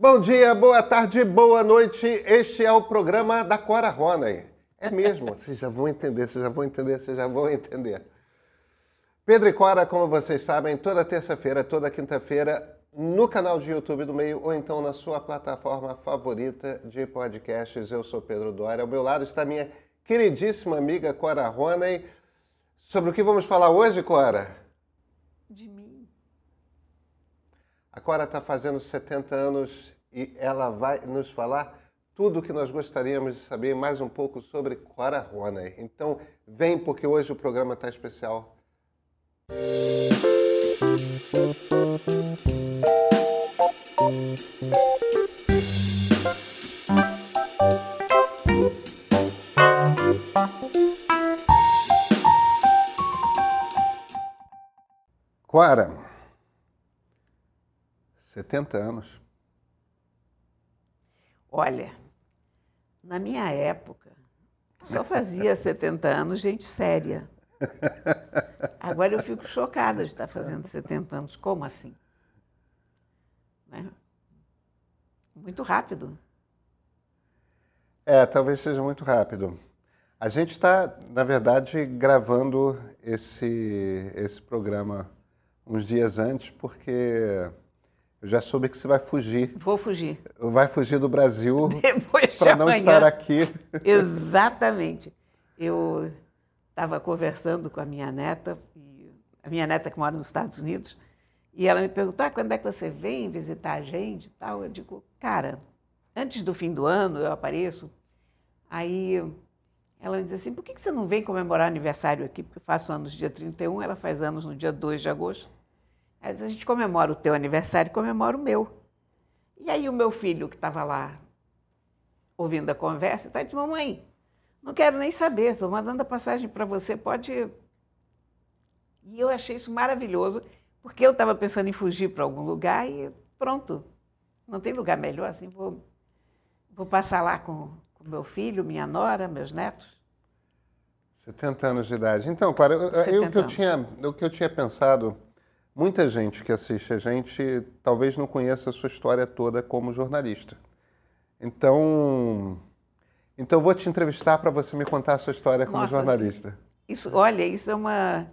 Bom dia, boa tarde, boa noite. Este é o programa da Cora Ronay. É mesmo, vocês já vão entender, vocês já vão entender, vocês já vão entender. Pedro e Cora, como vocês sabem, toda terça-feira, toda quinta-feira, no canal de YouTube do Meio ou então na sua plataforma favorita de podcasts. Eu sou Pedro Dória. Ao meu lado está minha queridíssima amiga Cora Ronay. Sobre o que vamos falar hoje, Cora? De mim. A Cora está fazendo 70 anos e ela vai nos falar tudo o que nós gostaríamos de saber mais um pouco sobre Cora Ronay. Então, vem porque hoje o programa está especial. Cora, 70 anos. Olha, na minha época, só fazia 70 anos gente séria. Agora eu fico chocada de estar fazendo 70 anos. Como assim? Né? Muito rápido. É, talvez seja muito rápido. A gente está, na verdade, gravando esse, esse programa uns dias antes, porque eu já soube que você vai fugir. Vou fugir. Vai fugir do Brasil para não estar aqui. Exatamente. Eu estava conversando com a minha neta, a minha neta que mora nos Estados Unidos, e ela me perguntou, ah, quando é que você vem visitar a gente e tal? Eu digo, cara, antes do fim do ano eu apareço. Aí ela me diz assim, por que você não vem comemorar aniversário aqui? Porque eu faço anos no dia 31, ela faz anos no dia 2 de agosto. Ela diz, a gente comemora o teu aniversário e comemora o meu. E aí o meu filho, que estava lá ouvindo a conversa, está dizendo, mamãe, não quero nem saber, estou mandando a passagem para você, pode... ir." E eu achei isso maravilhoso, porque eu estava pensando em fugir para algum lugar e pronto. Não tem lugar melhor assim, vou, vou passar lá com, com meu filho, minha nora, meus netos. 70 anos de idade. Então, Clara, eu- eu- 70 o, que eu tinha, o que eu tinha pensado, muita gente que assiste a gente talvez não conheça a sua história toda como jornalista. Então, então eu vou te entrevistar para você me contar a sua história como Nossa, jornalista. Isso, olha, isso é uma,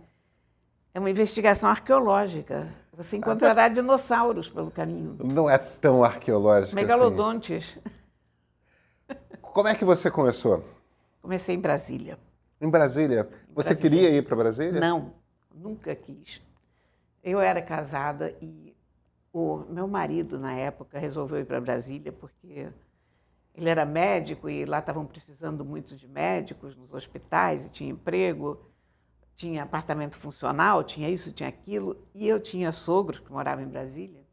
é uma investigação arqueológica. Você encontrará dinossauros pelo caminho, Não é tão arqueológico assim. megalodontes. Como é que você começou? Comecei em Brasília. Em Brasília. Você Brasília. queria ir para Brasília? Não, nunca quis. Eu era casada e o meu marido, na época, resolveu ir para Brasília porque ele era médico e lá estavam precisando muito de médicos nos hospitais e tinha emprego, tinha apartamento funcional, tinha isso, tinha aquilo. E eu tinha sogro que morava em Brasília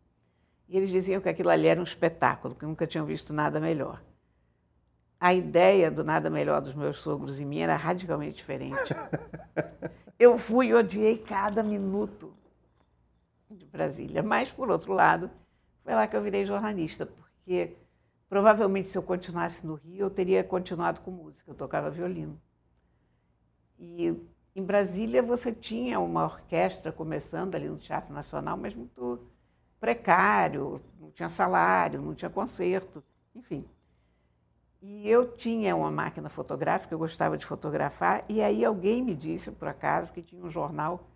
e eles diziam que aquilo ali era um espetáculo, que nunca tinham visto nada melhor. A ideia do nada melhor dos meus sogros e minha era radicalmente diferente. Eu fui e odiei cada minuto de Brasília. Mas, por outro lado, foi lá que eu virei jornalista, porque provavelmente se eu continuasse no Rio, eu teria continuado com música, eu tocava violino. E em Brasília você tinha uma orquestra começando ali no Teatro Nacional, mas muito precário, não tinha salário, não tinha concerto, enfim. E eu tinha uma máquina fotográfica, eu gostava de fotografar, e aí alguém me disse, por acaso, que tinha um jornal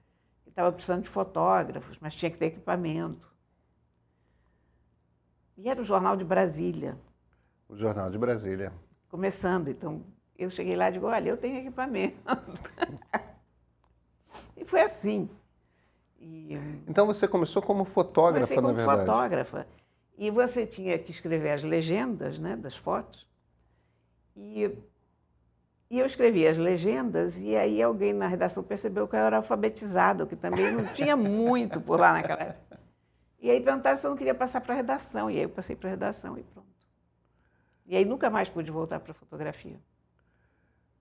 estava precisando de fotógrafos, mas tinha que ter equipamento. E era o Jornal de Brasília, O Jornal de Brasília. começando. Então, eu cheguei lá e digo, olha, eu tenho equipamento. e foi assim. E, Então você começou como fotógrafa, Comecei como na verdade. fotógrafa. E você tinha que escrever as legendas né, das fotos. E, e eu escrevia as legendas, e aí alguém na redação percebeu que eu era alfabetizado, que também não tinha muito por lá naquela época. E aí perguntaram se eu não queria passar para a redação. E aí eu passei para a redação e pronto. E aí nunca mais pude voltar para a fotografia.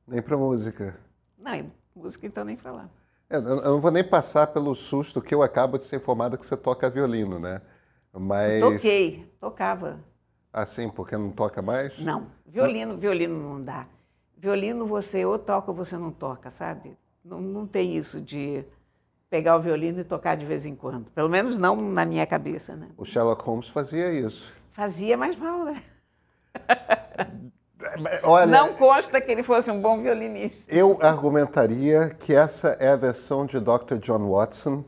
Nem para música. Não, música então nem falar. Eu, eu não vou nem passar pelo susto que eu acabo de ser informado que você toca violino, né? Mas. Toquei, tocava. Assim, porque não toca mais? Não, violino, violino não dá. Violino você ou toca ou você não toca, sabe? Não, não tem isso de pegar o violino e tocar de vez em quando. Pelo menos não na minha cabeça, né? O Sherlock Holmes fazia isso. Fazia mais mal, né? Olha, Não consta que ele fosse um bom violinista. eu argumentaria que essa é a versão de Dr. John Watson,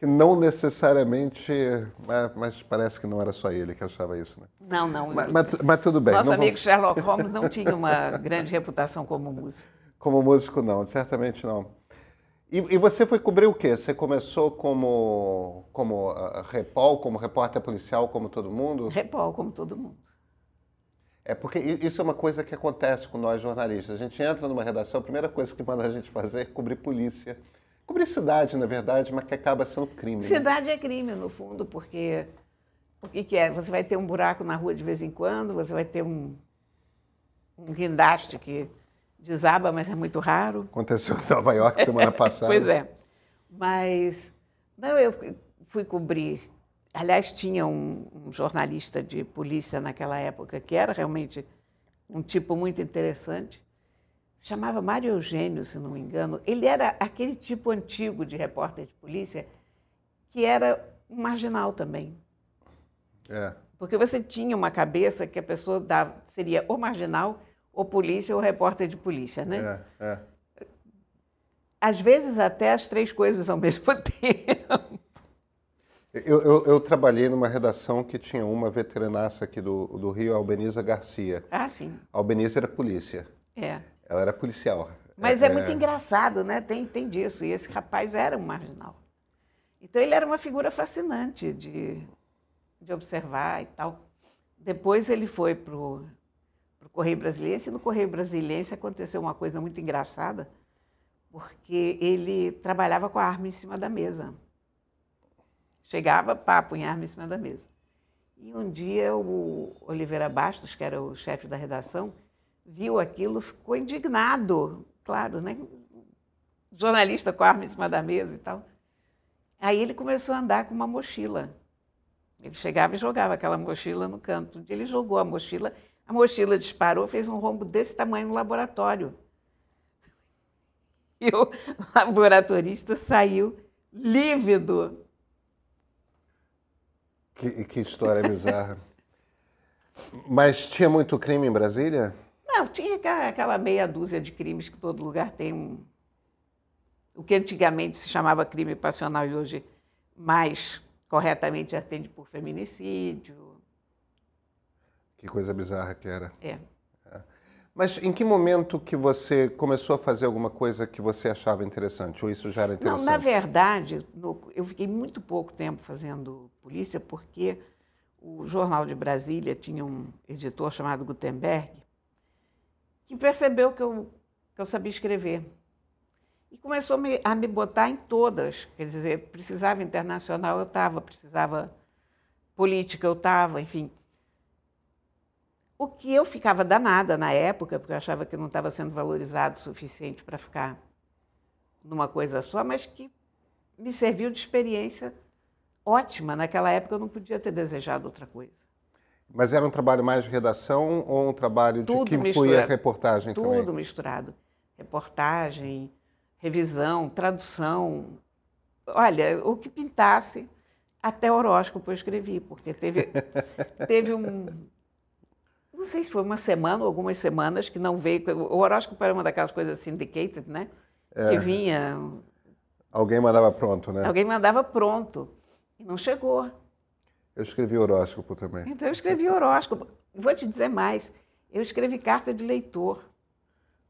que não necessariamente. Mas, mas parece que não era só ele que achava isso, né? Não, não. Mas, mas- mas tudo bem. Nosso amigo vamos- Sherlock Holmes não tinha uma grande reputação como músico. Como músico, não, certamente não. E, e você foi cobrir o quê? Você começou como, como ah, repol, como repórter policial, como todo mundo? Repol, como todo mundo. É porque isso é uma coisa que acontece com nós jornalistas. A gente entra numa redação, a primeira coisa que manda a gente fazer é cobrir polícia. Cobrir cidade, na verdade, mas que acaba sendo crime. né? Cidade é crime, no fundo, porque o que, que é? Você vai ter um buraco na rua de vez em quando, você vai ter um, um guindaste que desaba, mas é muito raro. Aconteceu em Nova York semana passada. Pois é. Mas, não, eu fui- fui cobrir. Aliás, tinha um, um jornalista de polícia naquela época que era realmente um tipo muito interessante. Chamava Mário Eugênio, se não me engano. Ele era aquele tipo antigo de repórter de polícia que era um marginal também. É. Porque você tinha uma cabeça que a pessoa dava, seria ou marginal, ou polícia, ou repórter de polícia, né? É, é. Às vezes até as três coisas ao mesmo tempo. Eu, eu- eu trabalhei numa redação que tinha uma veterinaça aqui do, do Rio, Albeniza Garcia. Ah, sim. A Albeniza era polícia. É. Ela era policial. Mas é, muito engraçado, né? Tem, tem disso. E esse rapaz era um marginal. Então ele era uma figura fascinante de, de observar e tal. Depois ele foi para o Correio Brasiliense, e no Correio Brasiliense aconteceu uma coisa muito engraçada, porque ele trabalhava com a arma em cima da mesa. Chegava, pá, punha arma em cima da mesa. E um dia o Oliveira Bastos, que era o chefe da redação, viu aquilo, ficou indignado, claro, né? Jornalista com a arma em cima da mesa e tal. Aí ele começou a andar com uma mochila. Ele chegava e jogava aquela mochila no canto. Um dia ele jogou a mochila, a mochila disparou, fez um rombo desse tamanho no laboratório. E o laboratorista saiu lívido. Que, que história bizarra. Mas tinha muito crime em Brasília? Não, tinha aquela- meia dúzia de crimes que todo lugar tem um. O que antigamente se chamava crime passional e hoje mais corretamente atende por feminicídio. Que coisa bizarra que era. É. Mas em que momento que você começou a fazer alguma coisa que você achava interessante? Ou isso já era Não, interessante? na verdade, no- eu fiquei muito pouco tempo fazendo polícia, porque o Jornal de Brasília tinha um editor chamado Gutenberg, que percebeu que eu, que eu sabia escrever. E começou me- a me botar em todas. Quer dizer, precisava internacional, eu estava, precisava política, eu estava, enfim. O que eu ficava danada na época, porque eu achava que não estava sendo valorizado o suficiente para ficar numa coisa só, mas que me serviu de experiência ótima. Naquela época eu não podia ter desejado outra coisa. Mas era um trabalho mais de redação ou um trabalho de Tudo que incluía reportagem Tudo também? misturado. Reportagem, revisão, tradução. Olha, o que pintasse, até horóscopo eu escrevi, porque teve, teve um. Não sei se foi uma semana ou algumas semanas que não veio. O horóscopo era uma daquelas coisas syndicated, né? Que vinha, Alguém mandava pronto, né? alguém mandava pronto. E não chegou. Eu escrevi horóscopo também. Então eu escrevi horóscopo. Vou te dizer mais. Eu escrevi carta de leitor.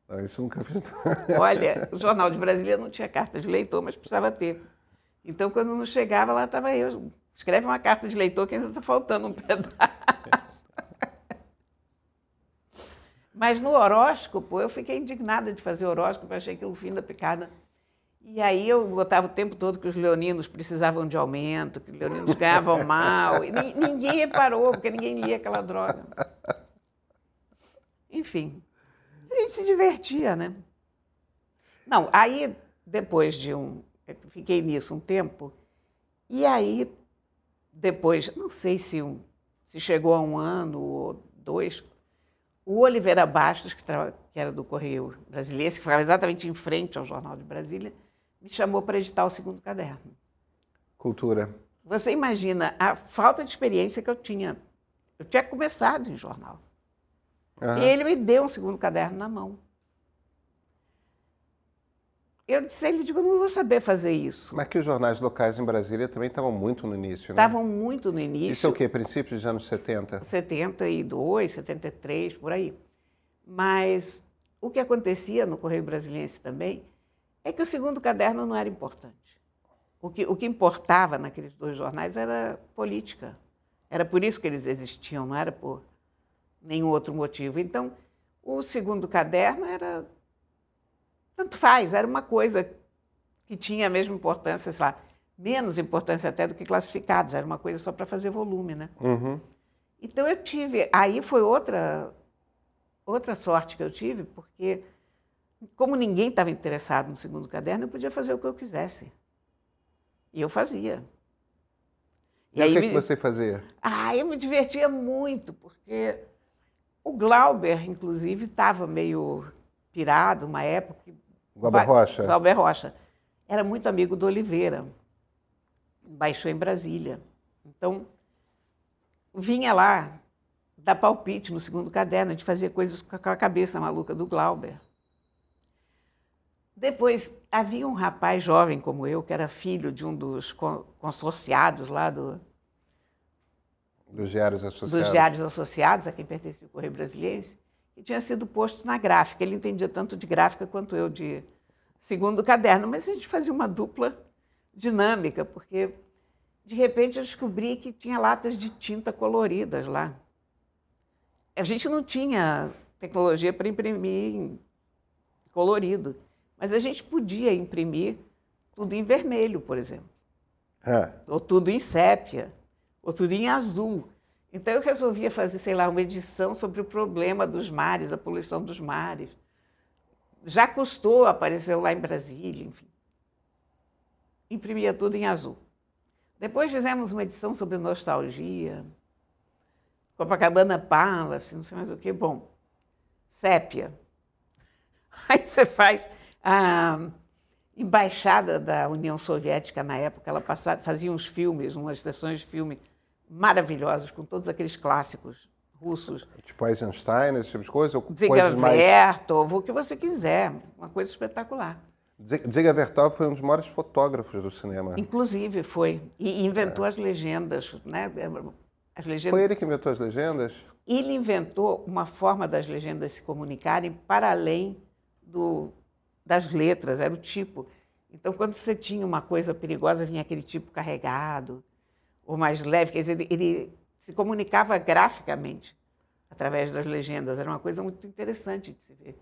Não, isso nunca fiz. Olha, o Jornal de Brasília não tinha carta de leitor, mas precisava ter. Então, quando não chegava, lá estava eu. Escreve uma carta de leitor que ainda está faltando um pedaço. Mas no horóscopo, eu fiquei indignada de fazer horóscopo, achei aquilo fim da picada. E aí eu botava o tempo todo que os leoninos precisavam de aumento, que os leoninos ganhavam mal. E ni- ninguém reparou, porque ninguém lia aquela droga. Enfim, a gente se divertia, né? Não, aí depois de um. Fiquei nisso um tempo, e aí depois, não sei se, um, se chegou a um ano ou dois, o Oliveira Bastos, que era do Correio Brasileiro, que ficava exatamente em frente ao Jornal de Brasília, me chamou para editar o segundo caderno. Cultura. Você imagina a falta de experiência que eu tinha. Eu tinha começado em jornal. Uhum. E ele me deu um segundo caderno na mão. Eu disse a ele, digo, eu não vou saber fazer isso. Mas que os jornais locais em Brasília também estavam muito no início, né? Estavam muito no início. Isso é o quê? Princípios dos anos 70? 72, 73, por aí. Mas o que acontecia no Correio Brasiliense também é que o segundo caderno não era importante. O que, o que importava naqueles dois jornais era política. Era por isso que eles existiam, não era por nenhum outro motivo. Então, o segundo caderno era tanto faz, era uma coisa que tinha a mesma importância, sei lá, menos importância até do que classificados, era uma coisa só para fazer volume, né? Uhum. Então eu tive, aí foi outra outra sorte que eu tive, porque como ninguém estava interessado no segundo caderno, eu podia fazer o que eu quisesse. E eu fazia. E, e aí o que, me... que você fazia? Ah, eu me divertia muito, porque o Glauber, inclusive, estava meio pirado uma época, Glauber Rocha. Glauber Rocha. Era muito amigo do Oliveira. Baixou em Brasília. Então, vinha lá dar palpite no segundo caderno, a gente fazia coisas com a cabeça maluca do Glauber. Depois, havia um rapaz jovem como eu, que era filho de um dos consorciados lá do... Dos Diários Associados. Dos Diários Associados, a quem pertencia o Correio Brasiliense que tinha sido posto na gráfica. Ele entendia tanto de gráfica quanto eu de segundo caderno, mas a gente fazia uma dupla dinâmica, porque de repente eu descobri que tinha latas de tinta coloridas lá. A gente não tinha tecnologia para imprimir colorido, mas a gente podia imprimir tudo em vermelho, por exemplo. É. Ou tudo em sépia, ou tudo em azul. Então eu resolvia fazer, sei lá, uma edição sobre o problema dos mares, a poluição dos mares. Já custou, apareceu lá em Brasília, enfim. Imprimia tudo em azul. Depois fizemos uma edição sobre nostalgia, Copacabana Palace, não sei mais o que. Bom, sépia. Aí você faz a embaixada da União Soviética na época, ela passava, fazia uns filmes, umas sessões de filme maravilhosos, com todos aqueles clássicos russos. Tipo Eisenstein, esse tipo de coisa? Ou Ziga Vertov, o que você quiser, uma coisa espetacular. Ziga Vertov foi um dos maiores fotógrafos do cinema. Inclusive foi, e inventou é. as legendas, né? As legendas... Foi ele que inventou as legendas? Ele inventou uma forma das legendas se comunicarem para além do, das letras, era o tipo. Então, quando você tinha uma coisa perigosa, vinha aquele tipo carregado ou mais leve, quer dizer, ele se comunicava graficamente através das legendas, era uma coisa muito interessante de se ver.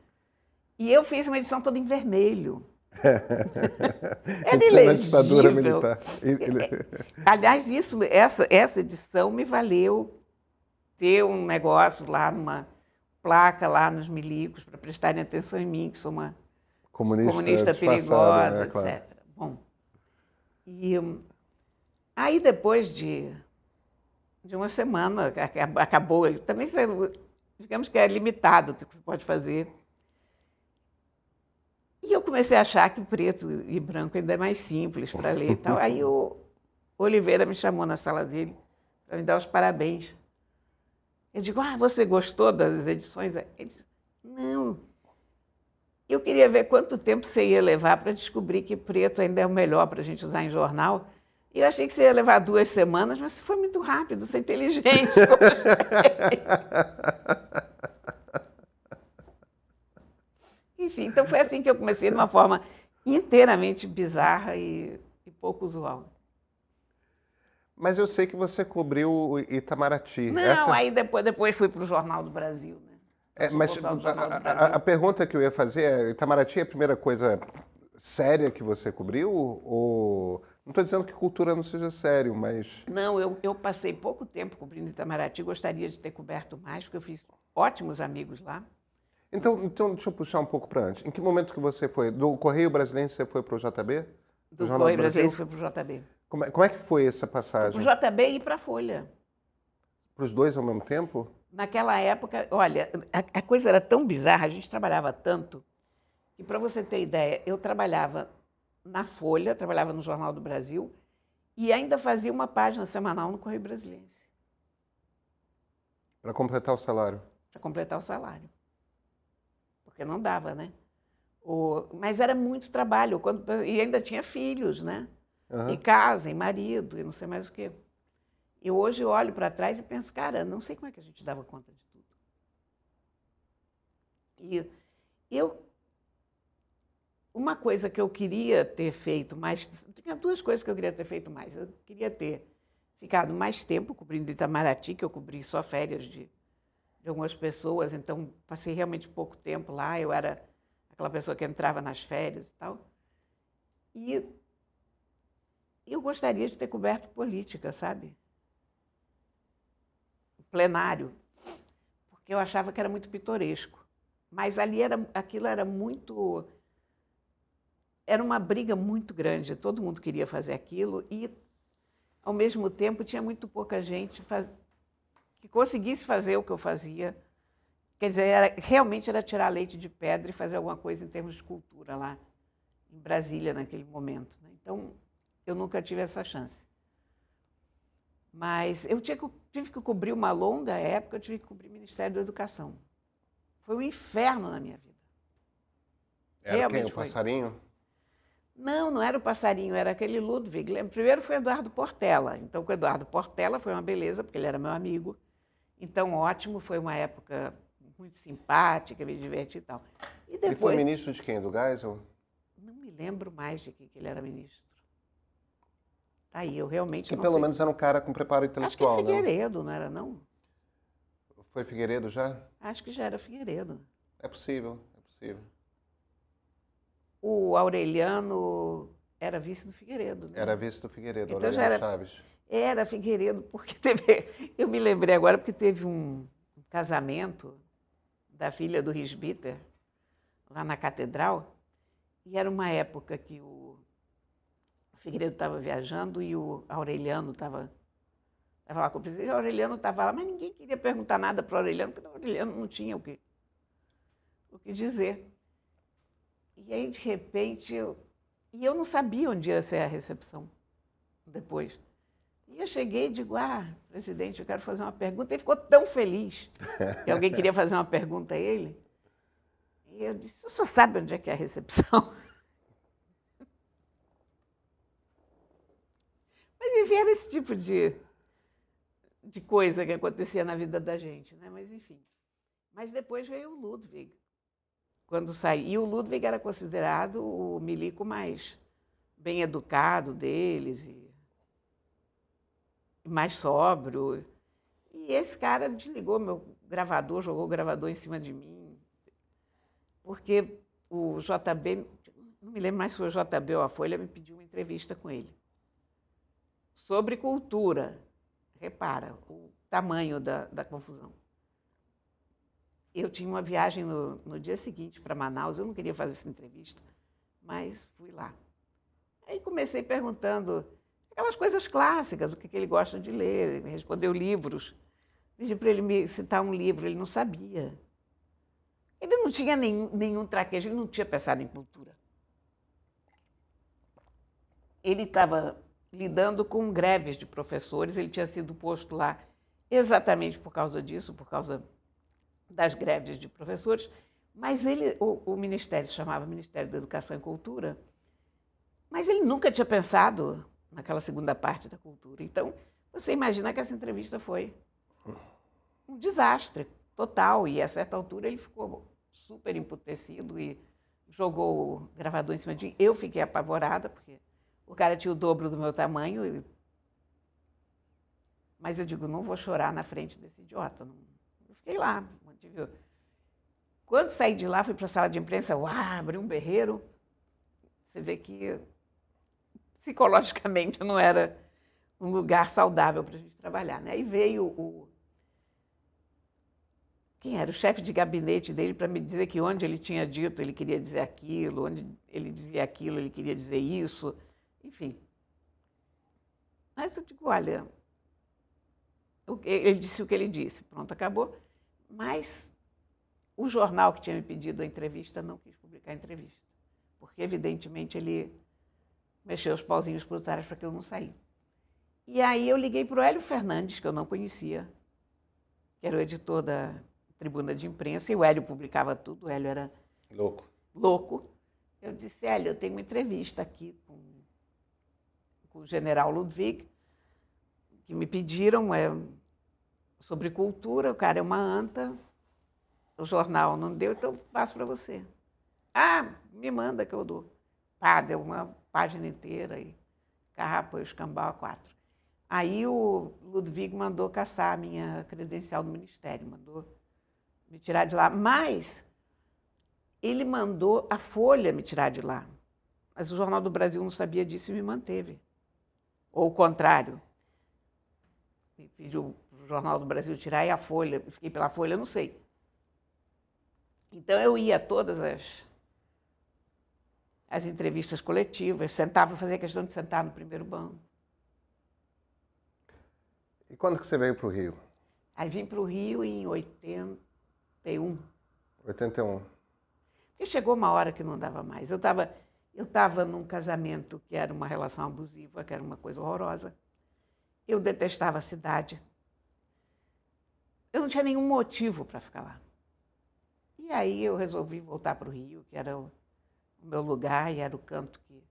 E eu fiz uma edição toda em vermelho. era ilegível. militar. É, aliás, isso, essa, essa edição me valeu ter um negócio lá numa placa lá nos milicos para prestarem atenção em mim, que sou uma comunista, comunista perigosa, né? claro. etc. Bom, e Aí depois de, de uma semana, acabou, também digamos que é limitado o que você pode fazer. E eu comecei a achar que preto e branco ainda é mais simples para ler e tal. Aí o Oliveira me chamou na sala dele para me dar os parabéns. Eu digo, ah, você gostou das edições? Ele disse, não. Eu queria ver quanto tempo você ia levar para descobrir que preto ainda é o melhor para a gente usar em jornal. E eu achei que você ia levar duas semanas, mas você foi muito rápido, você é inteligente. Enfim, então foi assim que eu comecei, de uma forma inteiramente bizarra e, e pouco usual. Mas eu sei que você cobriu o Itamaraty. Não, Essa... aí depois, depois fui para o Jornal do Brasil. É, mas a, a, a, pergunta que eu ia fazer é, Itamaraty é a primeira coisa séria que você cobriu? Ou não estou dizendo que cultura não seja sério, mas. Não, eu, eu passei pouco tempo cobrindo Itamaraty, gostaria de ter coberto mais, porque eu fiz ótimos amigos lá. Então, então deixa eu puxar um pouco para antes. Em que momento que você foi? Do Correio Brasileiro você foi para o JB? Do, do Correio Brasileiro foi para o JB. Como é, como é, que foi essa passagem? Para o JB e para a Folha. Para os dois ao mesmo tempo? Naquela época, olha, a, a coisa era tão bizarra, a gente trabalhava tanto, que para você ter ideia, eu trabalhava na Folha, trabalhava no Jornal do Brasil e ainda fazia uma página semanal no Correio Brasileiro. Para completar o salário. Para completar o salário. Porque não dava, né? O, mas era muito trabalho. Quando, e ainda tinha filhos, né? Uhum. E casa, e marido, e não sei mais o quê. E hoje eu olho para trás e penso, cara, não sei como é que a gente dava conta de tudo. E eu. Uma coisa que eu queria ter feito mais. Tinha duas coisas que eu queria ter feito mais. Eu queria ter ficado mais tempo cobrindo Itamaraty, que eu cobri só férias de, de algumas pessoas, então passei realmente pouco tempo lá. Eu era aquela pessoa que entrava nas férias e tal. E eu gostaria de ter coberto política, sabe? Plenário, porque eu achava que era muito pitoresco. Mas ali era, aquilo era muito. Era uma briga muito grande, todo mundo queria fazer aquilo e, ao mesmo tempo, tinha muito pouca gente faz... que conseguisse fazer o que eu fazia. Quer dizer, era, realmente era tirar leite de pedra e fazer alguma coisa em termos de cultura lá em Brasília naquele momento. Né? Então, eu nunca tive essa chance. Mas eu tive que, tive que cobrir uma longa época, eu tive que cobrir o Ministério da Educação. Foi um inferno na minha vida. Era Realmente quem? O foi. passarinho? Não, não era o passarinho, era aquele Ludwig. Primeiro foi Eduardo Portela. Então, com o Eduardo Portela foi uma beleza, porque ele era meu amigo. Então, ótimo, foi uma época muito simpática, me diverti e tal. E depois... Ele foi ministro de quem? Do Geisel? Não me lembro mais de que, que ele era ministro. Tá aí, eu realmente que não pelo sei. menos era um cara com preparo intelectual, Acho que é Figueiredo, não, não era não? Foi Figueiredo já? Acho que já era Figueiredo. É possível, é possível. O Aureliano era vice do Figueiredo, né? Era vice do Figueiredo, então Aureliano era, Chaves. Era Figueiredo, porque teve... Eu me lembrei agora porque teve um casamento da filha do Risbiter, lá na catedral, e era uma época que o o Figueiredo estava viajando e o Aureliano estava estava lá com o presidente. O Aureliano estava lá, mas ninguém queria perguntar nada para o Aureliano, porque o Aureliano não tinha o que, o que dizer. E aí, de repente, eu, e eu não sabia onde ia ser a recepção depois. E eu cheguei e digo, ah, presidente, eu quero fazer uma pergunta. Ele ficou tão feliz que alguém queria fazer uma pergunta a ele. E eu disse, o senhor sabe onde é que é a recepção? Mas era esse tipo de, de coisa que acontecia na vida da gente, né? Mas enfim. Mas depois veio o Ludwig. Quando saiu, e o Ludwig era considerado o milico mais bem educado deles e mais sóbrio. E esse cara desligou meu gravador, jogou o gravador em cima de mim. Porque o JB, não me lembro mais se foi o JB ou a Folha, me pediu uma entrevista com ele sobre cultura. Repara o tamanho da, da confusão. Eu tinha uma viagem no, no dia seguinte para Manaus, eu não queria fazer essa entrevista, mas fui lá. Aí comecei perguntando aquelas coisas clássicas, o que, que ele gosta de ler, ele me respondeu livros. Pedi para ele me citar um livro, ele não sabia. Ele não tinha nenhum, nenhum traquejo, ele não tinha pensado em cultura. Ele estava lidando com greves de professores. Ele tinha sido posto lá exatamente por causa disso, por causa das greves de professores. Mas ele, o, o Ministério se chamava Ministério da Educação e Cultura, mas ele nunca tinha pensado naquela segunda parte da cultura. Então, você imagina que essa entrevista foi um desastre total. E a certa altura ele ficou super emputecido e jogou o gravador em cima de mim. Eu fiquei apavorada, porque o cara tinha o dobro do meu tamanho. Mas eu digo, não vou chorar na frente desse idiota. Eu fiquei lá. Quando saí de lá, fui para a sala de imprensa, uau, abri um berreiro. Você vê que psicologicamente não era um lugar saudável para a gente trabalhar. Né? Aí veio o. Quem era? O chefe de gabinete dele para me dizer que onde ele tinha dito ele queria dizer aquilo, onde ele dizia aquilo ele queria dizer isso. Enfim. Mas eu digo, olha, ele disse o que ele disse, pronto, acabou. Mas o jornal que tinha me pedido a entrevista não quis publicar a entrevista, porque evidentemente ele mexeu os pauzinhos trás para que eu não saísse. E aí eu liguei para o Hélio Fernandes, que eu não conhecia, que era o editor da Tribuna de Imprensa, e o Hélio publicava tudo, o Hélio era Louco. louco. Eu disse, Hélio, eu tenho uma entrevista aqui com, com o general Ludwig, que me pediram é, sobre cultura, o cara é uma anta, o jornal não deu, então passo para você. Ah, me manda que eu dou. Pá, deu uma página inteira e carrapa, escambau a quatro. Aí o Ludwig mandou caçar a minha credencial do ministério, mandou me tirar de lá. Mas ele mandou a Folha me tirar de lá. Mas o Jornal do Brasil não sabia disso e me manteve. Ou o contrário. Me pediu o Jornal do Brasil tirar e a Folha, fiquei pela Folha, não sei. Então eu ia a todas as, as entrevistas coletivas, sentava, fazia questão de sentar no primeiro banco. E quando que você veio para o Rio? Aí vim para o Rio em 81. 81. E chegou uma hora que não dava mais. Eu estava eu tava num casamento que era uma relação abusiva, que era uma coisa horrorosa. Eu detestava a cidade. Eu não tinha nenhum motivo para ficar lá. E aí eu resolvi voltar para o Rio, que era o, o meu lugar e era o canto que,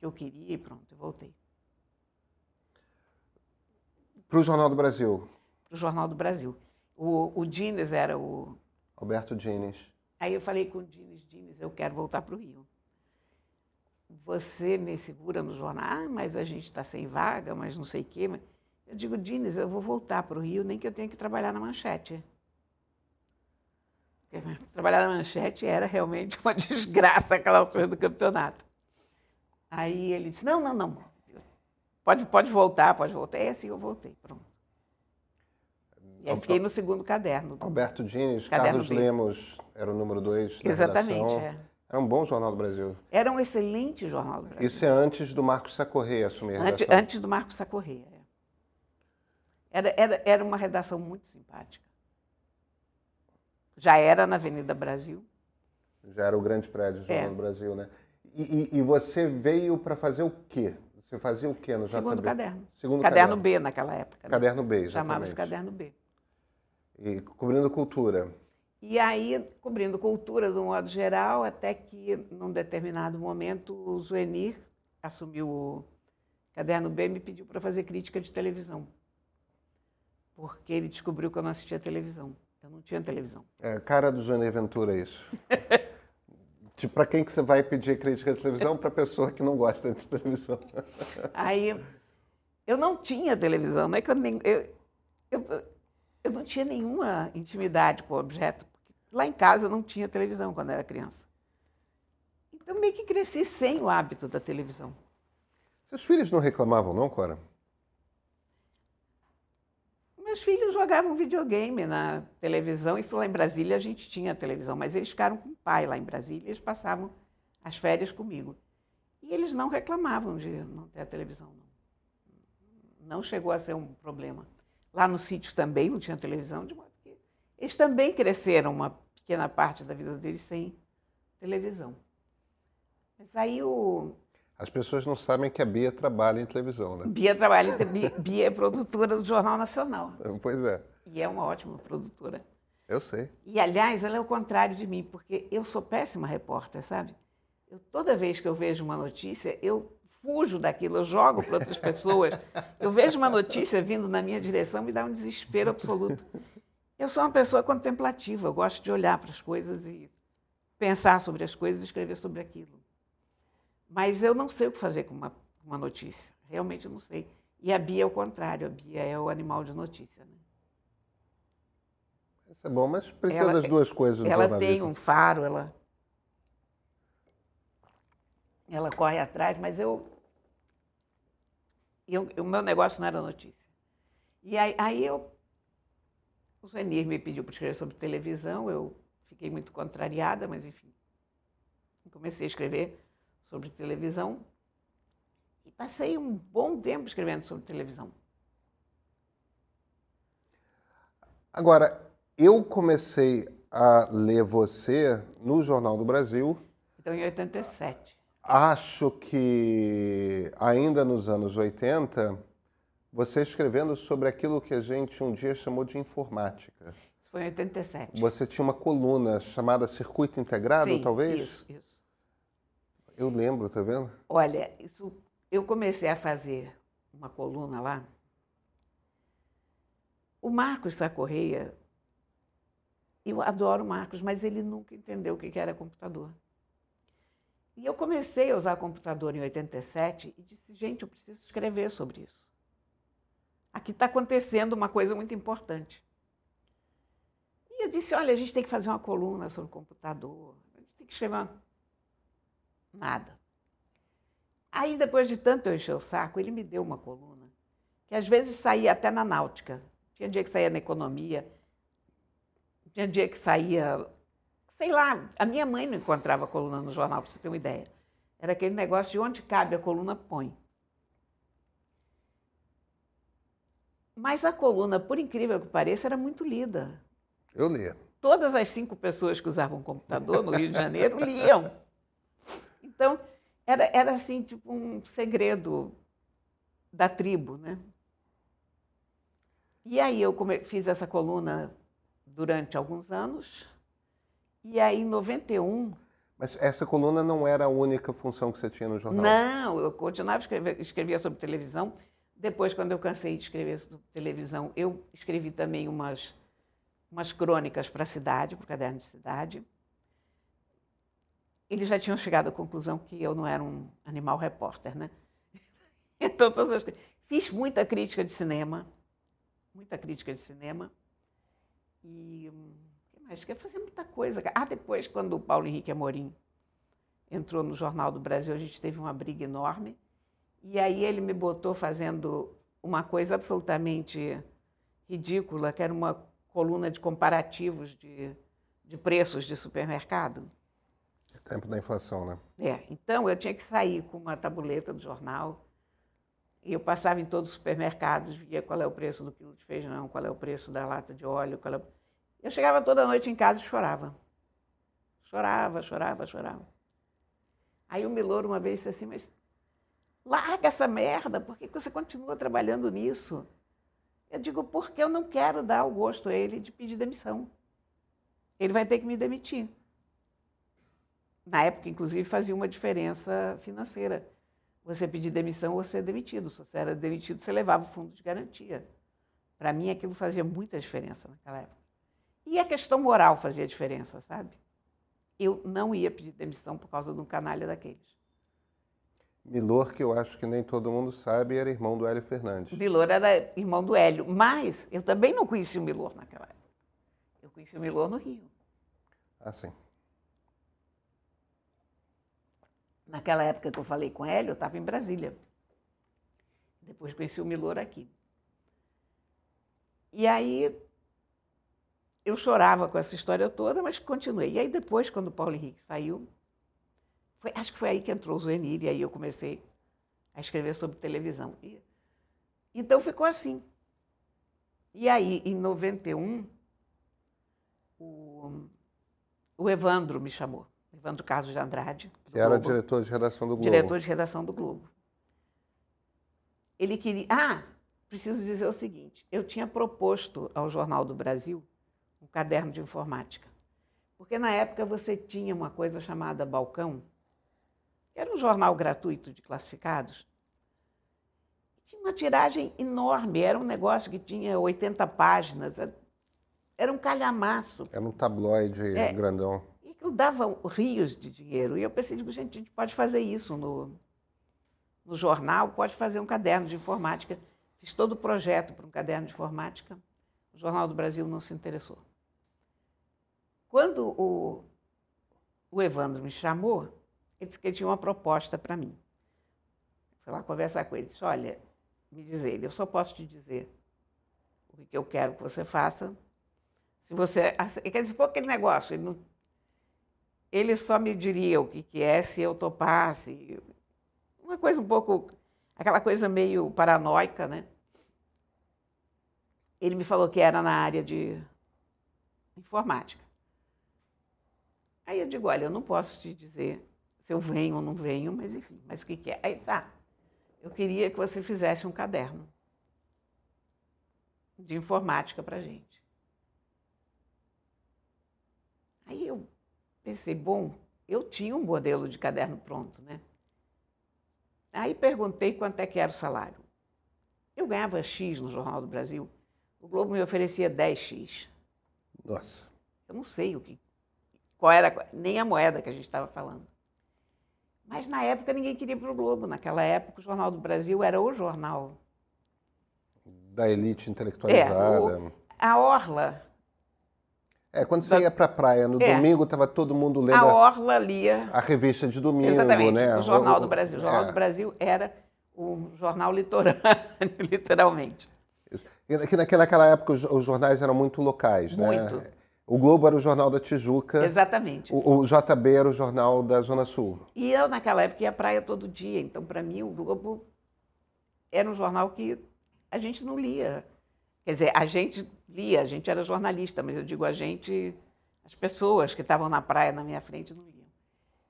que eu queria, e pronto, eu voltei. Para o Jornal do Brasil? Para o Jornal do Brasil. O, o Dines era o. Alberto Dines. Aí eu falei com o Dines, Dines, eu quero voltar para o Rio. Você me segura no jornal, ah, mas a gente está sem vaga, mas não sei o quê. Eu digo, Dines, eu vou voltar para o Rio, nem que eu tenha que trabalhar na manchete. Porque trabalhar na manchete era realmente uma desgraça aquela altura do campeonato. Aí ele disse, não, não, não, pode, pode voltar, pode voltar. E assim eu voltei, pronto. E aí fiquei no segundo caderno. Alberto Dines, Caderno Carlos B. Lemos era o número dois da Exatamente, redação. é. Era um bom Jornal do Brasil. Era um excelente jornal do Brasil. Isso é antes do Marcos Sacorreia assumir a Antes, redação. antes do Marcos Sacorreia. é. Era, era, era uma redação muito simpática. Já era na Avenida Brasil. Já era o grande prédio do Jornal É. do Brasil, né? E, e- e você veio para fazer o quê? Você fazia o quê no Segundo JB? caderno. Segundo caderno B naquela época. né? Caderno B, exatamente. Chamava-se Caderno B. E cobrindo cultura. E aí, cobrindo cultura de um modo geral, até que, num determinado momento, o Zuenir assumiu o Caderno B e me pediu para fazer crítica de televisão. Porque ele descobriu que eu não assistia televisão. Eu não tinha televisão. É, cara do Jânio Ventura, isso. tipo, para quem que você vai pedir crítica de televisão? Para pessoa que não gosta de televisão. Aí, eu não tinha televisão, não é que eu nem. Eu, eu, eu não tinha nenhuma intimidade com o objeto. Lá em casa não tinha televisão quando era criança. Então, meio que cresci sem o hábito da televisão. Seus filhos não reclamavam, não, Cora? Meus filhos jogavam videogame na televisão. Isso lá em Brasília a gente tinha televisão, mas eles ficaram com o pai lá em Brasília. Eles passavam as férias comigo. E eles não reclamavam de não ter a televisão. Não, não chegou a ser um problema. Lá no sítio também não tinha televisão, de modo que eles também cresceram uma pequena parte da vida deles sem televisão. Mas aí o, As pessoas não sabem que a Bia trabalha em televisão, né? Bia trabalha, Bia, Bia é produtora do Jornal Nacional. Pois é, E é uma ótima produtora. eu sei. E, aliás, ela é o contrário de mim, porque eu sou péssima repórter, sabe? Eu, toda vez que eu vejo uma notícia, eu fujo daquilo, eu jogo para outras pessoas. Eu vejo uma notícia vindo na minha direção, me dá um desespero absoluto. Eu sou uma pessoa contemplativa, eu gosto de olhar para as coisas e pensar sobre as coisas e escrever sobre aquilo. Mas eu não sei o que fazer com uma, uma notícia, realmente eu não sei. E a Bia é o contrário, a Bia é o animal de notícia. Né? Isso é bom, mas precisa Ela- das duas coisas Ela tem um faro, ela, ela corre atrás, mas eu, eu- o meu negócio não era notícia. E aí, aí eu, o Zuenir me pediu para escrever sobre televisão, eu fiquei muito contrariada, mas enfim, comecei a escrever sobre televisão e passei um bom tempo escrevendo sobre televisão. Agora, eu comecei a ler você no Jornal do Brasil. Então, em 87. Acho que ainda nos anos 80, Você escrevendo sobre aquilo que a gente um dia chamou de informática. Isso foi em 87. Você tinha uma coluna chamada Circuito Integrado, Sim, talvez? Isso, isso. Eu lembro, tá vendo? Olha, isso, eu comecei a fazer uma coluna lá. O Marcos Sá Correia, eu adoro o Marcos, mas ele nunca entendeu o que era computador. E eu comecei a usar computador em 87 e disse, gente, eu preciso escrever sobre isso. Aqui está acontecendo uma coisa muito importante. E eu disse, olha, a gente tem que fazer uma coluna sobre computador, a gente tem que escrever uma... Nada. Aí, depois de tanto eu encher o saco, ele me deu uma coluna, que às vezes saía até na náutica. Tinha dia que saía na economia, tinha dia que saía sei lá, a minha mãe não encontrava coluna no jornal, para você ter uma ideia. Era aquele negócio de onde cabe a coluna, põe. Mas a coluna, por incrível que pareça, era muito lida. Eu lia. Todas as cinco pessoas que usavam computador no Rio de Janeiro liam. Então, era, era assim, tipo um segredo da tribo, né? E aí eu fiz essa coluna durante alguns anos, e aí, em 91. Mas essa coluna não era a única função que você tinha no jornal? Não, eu continuava escrever, escrevia sobre televisão. Depois, quando eu cansei de escrever sobre televisão, eu escrevi também umas, umas crônicas para a cidade, para o caderno de cidade. Eles já tinham chegado à conclusão que eu não era um animal repórter, né? Então, todas as... fiz muita crítica de cinema, muita crítica de cinema. E mas quer fazer muita coisa. Ah, depois, quando o Paulo Henrique Amorim entrou no Jornal do Brasil, a gente teve uma briga enorme. E aí ele me botou fazendo uma coisa absolutamente ridícula, que era uma coluna de comparativos de, de preços de supermercado. Tempo da inflação, né? É, então eu tinha que sair com uma tabuleta do jornal e eu passava em todos os supermercados, via qual é o preço do quilo de feijão, qual é o preço da lata de óleo, qual é o eu chegava toda noite em casa e chorava. Chorava, chorava, chorava. Aí o Miloro uma vez disse assim, mas larga essa merda, por que você continua trabalhando nisso? Eu digo, porque eu não quero dar o gosto a ele de pedir demissão. Ele vai ter que me demitir. Na época, inclusive, fazia uma diferença financeira. Você pedir demissão ou ser demitido. Se você era demitido, você levava o fundo de garantia. Para mim, aquilo fazia muita diferença naquela época. E a questão moral fazia diferença, sabe? Eu não ia pedir demissão por causa de um canalha daqueles. Milor, que eu acho que nem todo mundo sabe, era irmão do Hélio Fernandes. Milor era irmão do Hélio, mas eu também não conheci o Milor naquela época. Eu conheci o Milor no Rio. Ah, sim. Naquela época que eu falei com o Hélio, eu estava em Brasília. Depois conheci o Milor aqui. E aí eu chorava com essa história toda, mas continuei. E aí depois, quando o Paulo Henrique saiu, foi, acho que foi aí que entrou o Zuenir, e aí eu comecei a escrever sobre televisão. E, então ficou assim. E aí, em 91, o, o Evandro me chamou, Evandro Carlos de Andrade. Que era Globo, diretor de redação do Globo. Diretor de redação do Globo. Ele queria. Ah, preciso dizer o seguinte: eu tinha proposto ao Jornal do Brasil um caderno de informática. Porque na época você tinha uma coisa chamada Balcão, que era um jornal gratuito de classificados. Tinha uma tiragem enorme, era um negócio que tinha 80 páginas, era um calhamaço. Era um tabloide é, grandão. E que dava rios de dinheiro. E eu pensei, digo, gente, a gente pode fazer isso no, no jornal, pode fazer um caderno de informática. Fiz todo o projeto para um caderno de informática. O Jornal do Brasil não se interessou. Quando o, o Evandro me chamou, ele disse que ele tinha uma proposta para mim. Fui lá conversar com ele. Disse: Olha, me diz ele, eu só posso te dizer o que eu quero que você faça. Se você. Quer dizer, pô, aquele negócio, ele, não, ele só me diria o que, que é se eu topasse. Uma coisa um pouco. aquela coisa meio paranoica, né? Ele me falou que era na área de informática. Aí eu digo, olha, eu não posso te dizer se eu venho ou não venho, mas enfim, mas o que, que é? Aí ah, eu queria que você fizesse um caderno de informática para a gente. Aí eu pensei, bom, eu tinha um modelo de caderno pronto, né? Aí perguntei quanto é que era o salário. Eu ganhava X no Jornal do Brasil, o Globo me oferecia 10X. Nossa. Eu não sei o que, qual era, nem a moeda que a gente estava falando. Mas na época ninguém queria ir para o Globo. Naquela época o Jornal do Brasil era o jornal. Da elite intelectualizada. É, o, a Orla. É, quando você Da- ia para a praia no É. domingo, estava todo mundo lendo A Orla lia. a revista de domingo, Exatamente, né? o Jornal do Brasil. O Jornal É. do Brasil era o jornal litorâneo, literalmente. Que naquela época os, jornais eram muito locais, né? Muito. O Globo era o jornal da Tijuca, Exatamente. o, o JB era o jornal da Zona Sul. E eu, naquela época, ia à praia todo dia. Então, para mim, o Globo era um jornal que a gente não lia. Quer dizer, a gente lia, a gente era jornalista, mas eu digo a gente, as pessoas que estavam na praia na minha frente não liam.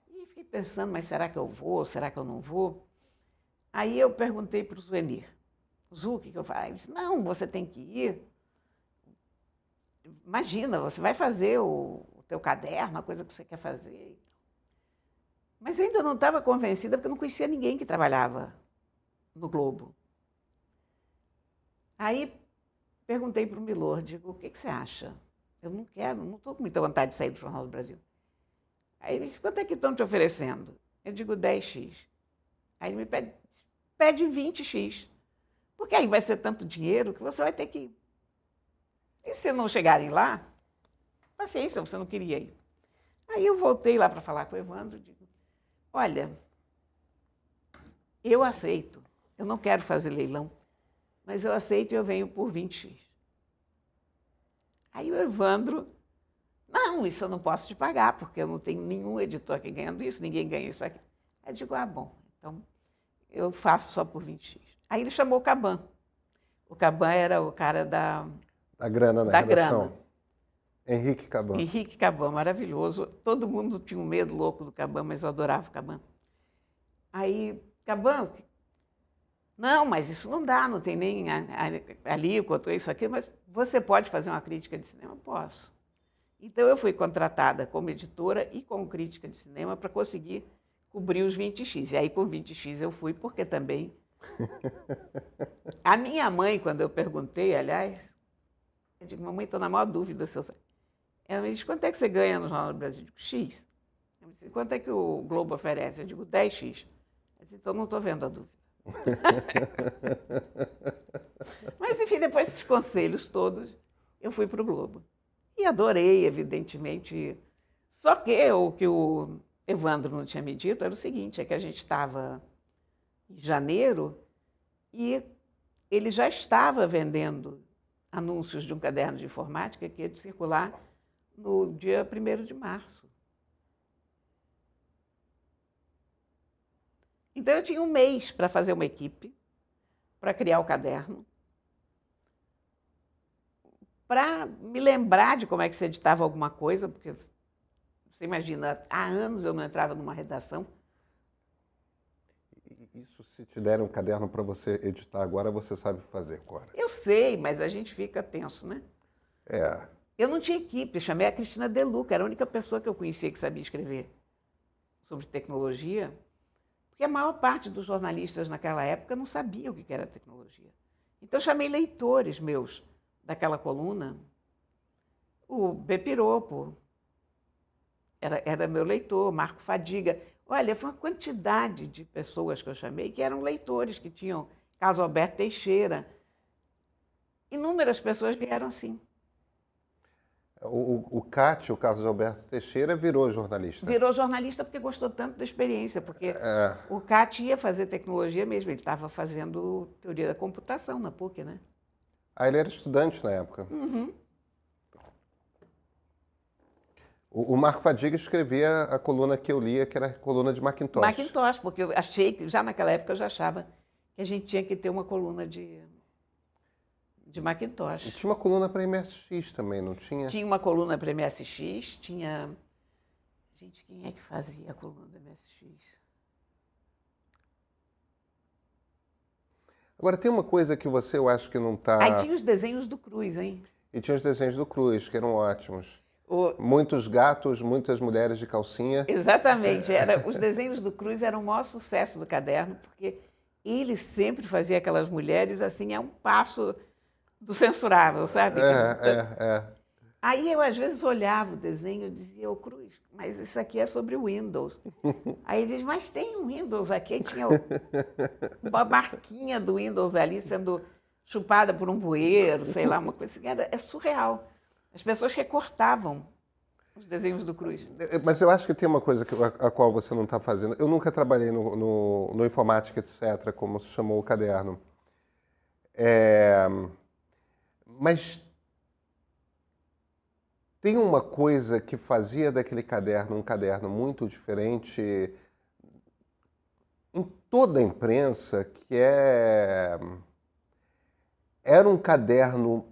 E fiquei pensando, mas será que eu vou? Será que eu não vou? Aí eu perguntei para o Zuenir, Zu, o que, que eu faço? Ele disse, não, você tem que ir. Imagina, você vai fazer o, o teu caderno, a coisa que você quer fazer. Mas eu ainda não estava convencida porque eu não conhecia ninguém que trabalhava no Globo. Aí perguntei para o Milor, digo, o que, que você acha? Eu não quero, não estou com muita vontade de sair do Jornal do Brasil. Aí ele disse, quanto é que estão te oferecendo? Eu digo 10x. Aí ele me pede, pede 20x. Porque aí vai ser tanto dinheiro que você vai ter que. E se não chegarem lá, paciência, você não queria ir. Aí eu voltei lá para falar com o Evandro e digo, olha, eu aceito, eu não quero fazer leilão, mas eu aceito e eu venho por 20x. Aí o Evandro, não, isso eu não posso te pagar, porque eu não tenho nenhum editor aqui ganhando isso, ninguém ganha isso aqui. Aí eu digo, ah, bom, então eu faço só por 20x. Aí ele chamou o Caban. O Caban era o cara da A grana na Da redação. grana. Henrique Caban. Henrique Caban, maravilhoso. Todo mundo tinha um medo louco do Caban, mas eu adorava o Caban. Aí, Caban, não, mas isso não dá, não tem nem a- a- alíquota, isso aqui, mas você pode fazer uma crítica de cinema? Posso. Então, eu fui contratada como editora e como crítica de cinema para conseguir cobrir os 20x. E aí, com 20x, eu fui, porque também. A minha mãe, quando eu perguntei, aliás, eu digo, mamãe, estou na maior dúvida se eu sei. Ela me disse, quanto é que você ganha no Jornal do Brasil? Eu digo, X. Ela me disse, quanto é que o Globo oferece? Eu digo, 10X. Ela disse, então não estou vendo a dúvida. Mas, enfim, depois desses conselhos todos, eu fui para o Globo. E adorei, evidentemente. Só que o que o Evandro não tinha me dito era o seguinte, é que a gente estava em janeiro e ele já estava vendendo anúncios de um caderno de informática que ia circular no dia 1 de março. Então, eu tinha um mês para fazer uma equipe, para criar o caderno, para me lembrar de como é que se editava alguma coisa, porque você imagina, há anos eu não entrava numa redação. Isso se te der um caderno para você editar agora, você sabe fazer, Cora. Eu sei, mas a gente fica tenso, né? É. Eu não tinha equipe, chamei a Cristina Deluca, era a única pessoa que eu conhecia que sabia escrever sobre tecnologia, porque a maior parte dos jornalistas naquela época não sabia o que era tecnologia. Então, eu chamei leitores meus daquela coluna, o Bepiropo, era, era meu leitor, Marco Fadiga. Olha, foi uma quantidade de pessoas que eu chamei que eram leitores, que tinham caso Alberto Teixeira. Inúmeras pessoas vieram assim. O, o, o CAT, o Carlos Alberto Teixeira, virou jornalista. Virou jornalista porque gostou tanto da experiência, porque É. o CAT ia fazer tecnologia mesmo, ele estava fazendo teoria da computação na PUC, né? Ah, ele era estudante na época. Uhum. O, o Marco Fadiga escrevia a coluna que eu lia, que era a coluna de Macintosh. Macintosh, porque eu achei que, já naquela época eu já achava que a gente tinha que ter uma coluna de, de E Macintosh. tinha uma coluna para MSX também, não tinha? Tinha uma coluna para MSX, tinha. Gente, quem é que fazia a coluna do MSX? Agora, tem uma coisa que você, eu acho que não está... Aí tinha os desenhos do Cruz, hein? E tinha os desenhos do Cruz, que eram ótimos. O... Muitos gatos, muitas mulheres de calcinha. Exatamente. Era, os desenhos do Cruz eram o maior sucesso do caderno, porque ele sempre fazia aquelas mulheres assim, é um passo do censurável, sabe? É, é, é. Aí eu às vezes olhava o desenho e dizia, ô Cruz, mas isso aqui é sobre o Windows. Aí ele diz, mas tem um Windows aqui, Aí tinha uma marquinha do Windows ali sendo chupada por um bueiro, sei lá, uma coisa assim. Era, é surreal. As pessoas recortavam os desenhos do Cruz. É, mas eu acho que tem uma coisa que, a, a qual você não está fazendo. Eu nunca trabalhei no, no, no, informática, etc., como se chamou o caderno. É, mas tem uma coisa que fazia daquele caderno um caderno muito diferente em toda a imprensa, que é era um caderno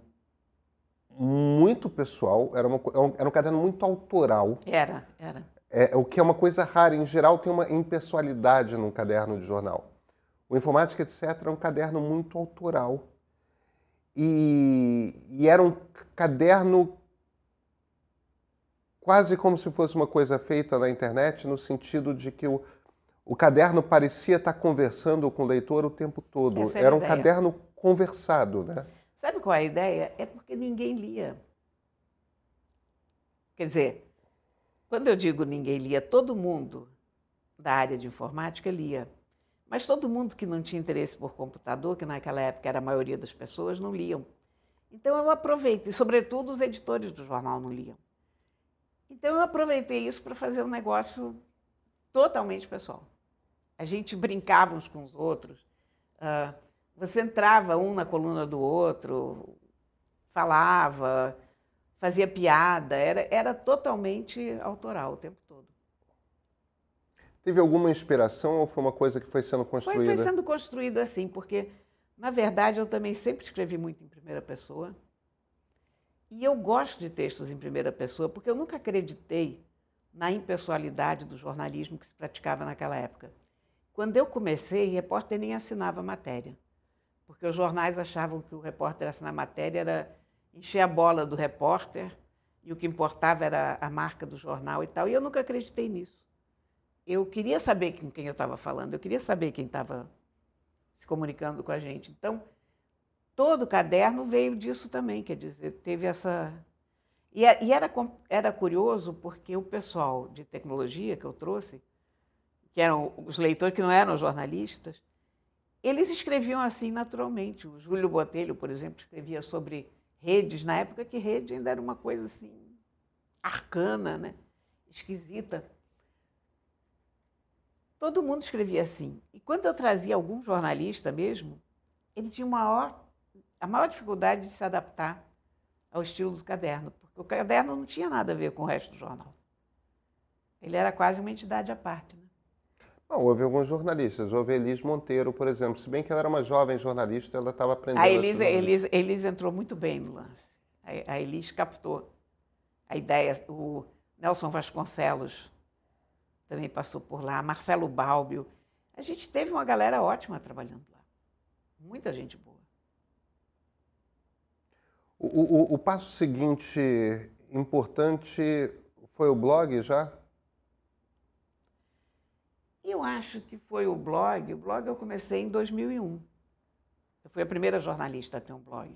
muito pessoal, era, uma, é era um caderno muito autoral. Era, era. É, o que é uma coisa rara. Em geral, tem uma impessoalidade num caderno de jornal. O Informática, etc., é um caderno muito autoral. E, e era um caderno quase como se fosse uma coisa feita na internet, no sentido de que o, o caderno parecia estar conversando com o leitor o tempo todo. Essa é era um caderno conversado, né? Sabe qual é a ideia? É porque ninguém lia. Quer dizer, quando eu digo ninguém lia, todo mundo da área de informática lia. Mas todo mundo que não tinha interesse por computador, que naquela época era a maioria das pessoas, não liam. Então eu aproveitei, sobretudo os editores do jornal não liam. Então eu aproveitei isso para fazer um negócio totalmente pessoal. A gente brincava uns com os outros. Uh, você entrava um na coluna do outro, falava, fazia piada, era, era totalmente autoral o tempo todo. Teve alguma inspiração ou foi uma coisa que foi sendo construída? Foi, foi sendo construída assim, porque, na verdade, eu também sempre escrevi muito em primeira pessoa. E eu gosto de textos em primeira pessoa, porque eu nunca acreditei na impessoalidade do jornalismo que se praticava naquela época. Quando eu comecei, repórter nem assinava matéria porque os jornais achavam que o repórter assinar matéria era encher a bola do repórter e o que importava era a marca do jornal e tal. E eu nunca acreditei nisso. Eu queria saber com quem eu estava falando, eu queria saber quem estava se comunicando com a gente. Então, todo o caderno veio disso também, quer dizer, teve essa. E, e era, era curioso porque o pessoal de tecnologia que eu trouxe, que eram os leitores que não eram jornalistas, eles escreviam assim naturalmente. O Júlio Botelho, por exemplo, escrevia sobre redes, na época que rede ainda era uma coisa assim arcana, né? esquisita. Todo mundo escrevia assim. E quando eu trazia algum jornalista mesmo, ele tinha maior, a maior dificuldade de se adaptar ao estilo do caderno, porque o caderno não tinha nada a ver com o resto do jornal. Ele era quase uma entidade à parte. Né? Não, houve alguns jornalistas. Houve Elis Monteiro, por exemplo. Se bem que ela era uma jovem jornalista, ela estava aprendendo. A Elis, Elis, Elis entrou muito bem no lance. A, a Elis captou a ideia. O Nelson Vasconcelos também passou por lá, Marcelo Balbio. A gente teve uma galera ótima trabalhando lá. Muita gente boa. O, o, o passo seguinte importante foi o blog já? Eu acho que foi o blog. O blog eu comecei em 2001. Eu fui a primeira jornalista a ter um blog.